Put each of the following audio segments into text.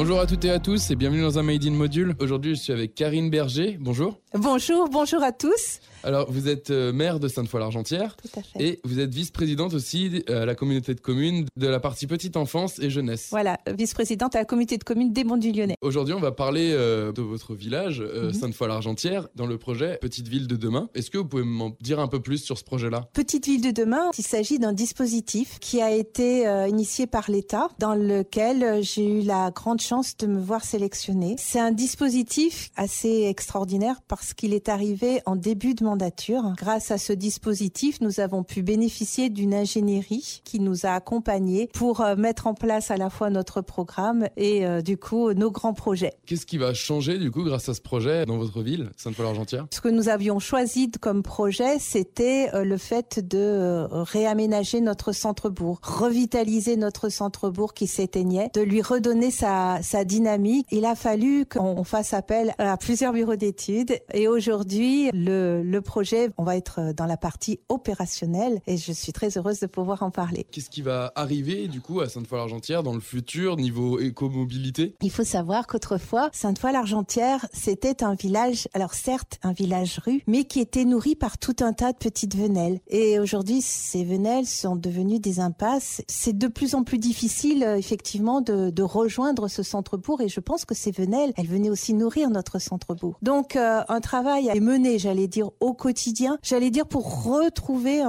Bonjour à toutes et à tous et bienvenue dans un Made in Module. Aujourd'hui, je suis avec Karine Berger. Bonjour. Bonjour, bonjour à tous. Alors, vous êtes euh, maire de Sainte-Foy-l'Argentière. Tout à fait. Et vous êtes vice-présidente aussi euh, à la communauté de communes de la partie petite enfance et jeunesse. Voilà, vice-présidente à la communauté de communes des Monts du Lyonnais. Aujourd'hui, on va parler euh, de votre village, euh, Mhm. Sainte-Foy-l'Argentière, dans le projet Petite Ville de demain. Est-ce que vous pouvez m'en dire un peu plus sur ce projet-là? Petite ville de demain, il s'agit d'un dispositif qui a été euh, initié par l'État, dans lequel euh, j'ai eu la grande chance de me voir sélectionnée. C'est un dispositif assez extraordinaire parce qu'il est arrivé en début de mandature. Grâce à ce dispositif, nous avons pu bénéficier d'une ingénierie qui nous a accompagnés pour euh, mettre en place à la fois notre programme et euh, du coup nos grands projets. Qu'est-ce qui va changer du coup grâce à ce projet dans votre ville, Sainte-Foy-l'Argentière Ce que nous avions choisi comme projet, c'était euh, le fait de euh, réaménager notre centre-bourg, revitaliser notre centre-bourg qui s'éteignait, de lui redonner sa, sa dynamique. Il a fallu qu'on fasse appel à plusieurs bureaux d'études et aujourd'hui, le, le projet, on va être dans la partie opérationnelle et je suis très heureuse de pouvoir en parler. Qu'est-ce qui va arriver du coup à Sainte-Foy-l'Argentière dans le futur niveau écomobilité? Il faut savoir qu'autrefois, Sainte-Foy-l'Argentière, c'était un village, alors certes un village rue, mais qui était nourri par tout un tas de petites venelles. Et aujourd'hui, ces venelles sont devenues des impasses. C'est de plus en plus difficile, euh, effectivement, de, de rejoindre ce centre-bourg. Et je pense que ces venelles, elles venaient aussi nourrir notre centre-bourg. Donc, euh, un travail est mené, j'allais dire, au quotidien, j'allais dire pour retrouver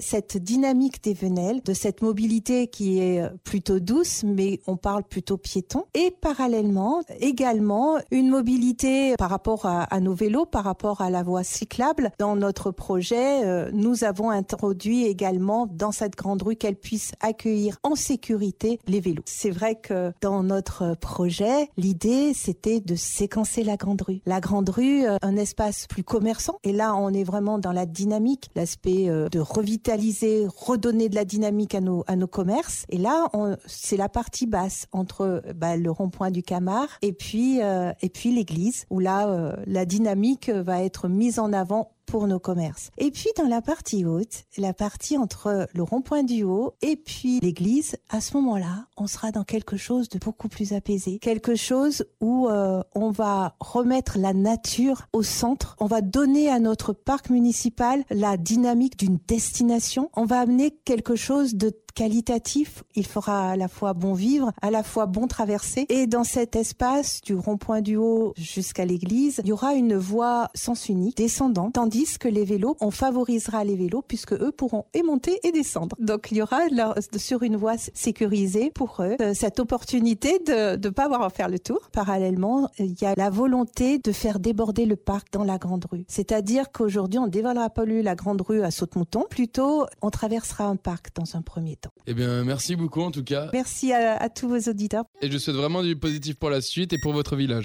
cette dynamique des venelles, de cette mobilité qui est euh, plutôt douce, mais on parle plutôt piéton. Et parallèlement, également, une mobilité par rapport à, à nos vélos, par rapport à la voie cyclable. Dans notre projet, euh, nous avons introduit également dans cette grande rue qu'elle puisse accueillir en sécurité les vélos. C'est vrai que dans notre projet, l'idée, c'était de séquencer la grande rue. La grande rue, euh, un espace plus commerçant. Et là, on est vraiment dans la dynamique, l'aspect euh, de revitaliser, redonner de la dynamique à nos, à nos commerces. Et là, c'est la partie basse entre bah, le rond-point du Camard et puis, euh, et puis l'église, où là, la dynamique va être mise en avant pour nos commerces. Et puis dans la partie haute, la partie entre le rond-point du haut et puis l'église, à ce moment-là, on sera dans quelque chose de beaucoup plus apaisé, quelque chose où euh, on va remettre la nature au centre, on va donner à notre parc municipal la dynamique d'une destination, on va amener quelque chose de qualitatif, il fera à la fois bon vivre, à la fois bon traverser. Et dans cet espace du rond-point du haut jusqu'à l'église, il y aura une voie sens unique descendante, tandis que les vélos, on favorisera les vélos puisque eux pourront et monter et descendre. Donc il y aura leur- sur une voie sécurisée pour eux euh, cette opportunité de ne pas avoir à faire le tour. Parallèlement, il y a la volonté de faire déborder le parc dans la grande rue. C'est-à-dire qu'aujourd'hui, on ne dévalera pas plus la grande rue à saute-mouton, plutôt on traversera un parc dans un premier temps. Eh bien, merci beaucoup en tout cas. Merci à, à tous vos auditeurs. Et je souhaite vraiment du positif pour la suite et pour votre village.